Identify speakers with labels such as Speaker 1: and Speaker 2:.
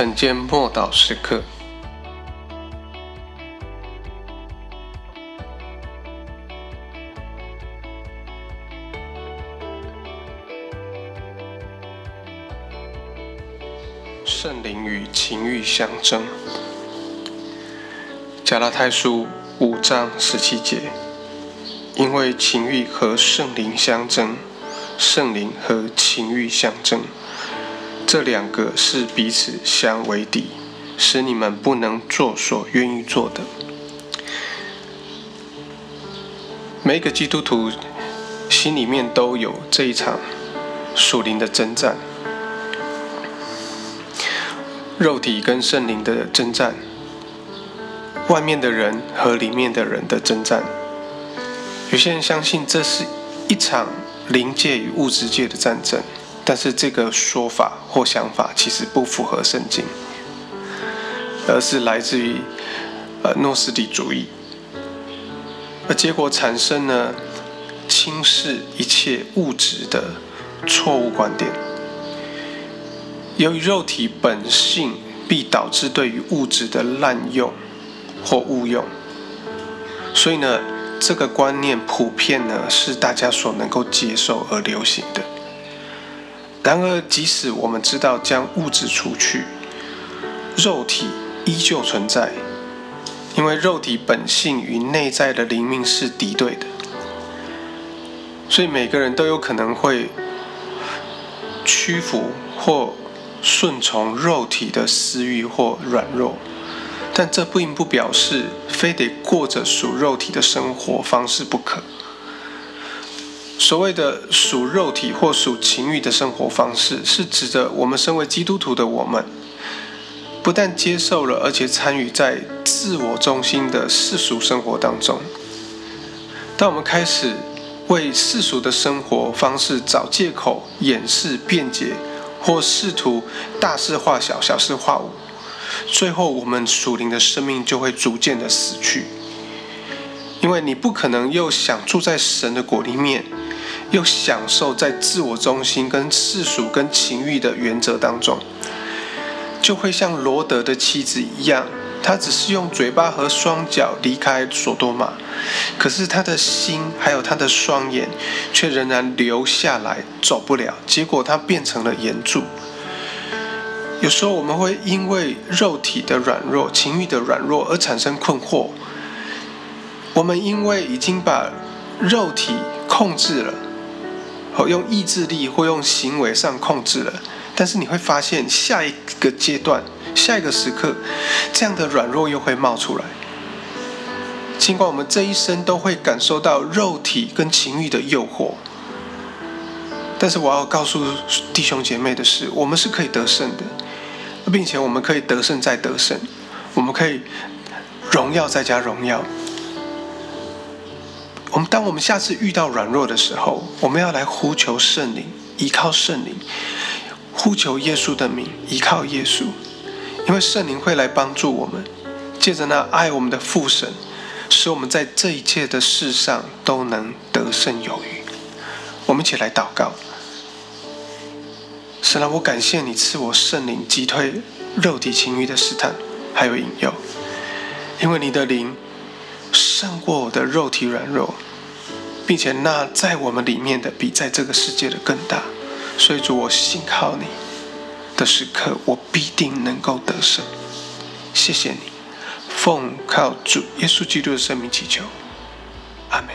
Speaker 1: 晨间默祷时刻，圣灵与情欲相争。加拉太书五章十七节，因为情欲和圣灵相争，圣灵和情欲相争。这两个是彼此相为敌，使你们不能做所愿意做的。每个基督徒心里面都有这一场属灵的征战，肉体跟圣灵的征战，外面的人和里面的人的征战。有些人相信这是一场灵界与物质界的战争。但是这个说法或想法其实不符合圣经，而是来自于呃诺斯底主义，而结果产生了轻视一切物质的错误观点。由于肉体本性必导致对于物质的滥用或误用，所以呢，这个观念普遍呢是大家所能够接受而流行的。然而，即使我们知道将物质除去，肉体依旧存在，因为肉体本性与内在的灵命是敌对的，所以每个人都有可能会屈服或顺从肉体的私欲或软弱，但这并不表示非得过着属肉体的生活方式不可。所谓的属肉体或属情欲的生活方式，是指着我们身为基督徒的我们，不但接受了，而且参与在自我中心的世俗生活当中。当我们开始为世俗的生活方式找借口、掩饰、辩解，或试图大事化小、小事化无，最后我们属灵的生命就会逐渐的死去。因为你不可能又想住在神的国里面。又享受在自我中心、跟世俗、跟情欲的原则当中，就会像罗德的妻子一样，他只是用嘴巴和双脚离开索多玛，可是他的心还有他的双眼却仍然留下来，走不了。结果他变成了岩柱。有时候我们会因为肉体的软弱、情欲的软弱而产生困惑。我们因为已经把肉体控制了。用意志力或用行为上控制了，但是你会发现下一个阶段、下一个时刻，这样的软弱又会冒出来。尽管我们这一生都会感受到肉体跟情欲的诱惑，但是我要告诉弟兄姐妹的是，我们是可以得胜的，并且我们可以得胜再得胜，我们可以荣耀再加荣耀。我们当我们下次遇到软弱的时候，我们要来呼求圣灵，依靠圣灵，呼求耶稣的名，依靠耶稣，因为圣灵会来帮助我们，借着那爱我们的父神，使我们在这一切的事上都能得胜有余。我们一起来祷告，神啊，我感谢你赐我圣灵击退肉体情欲的试探，还有引诱，因为你的灵。胜过我的肉体软弱，并且那在我们里面的比在这个世界的更大，所以主，我信靠你的时刻，我必定能够得胜。谢谢你，奉靠主耶稣基督的生命祈求。阿门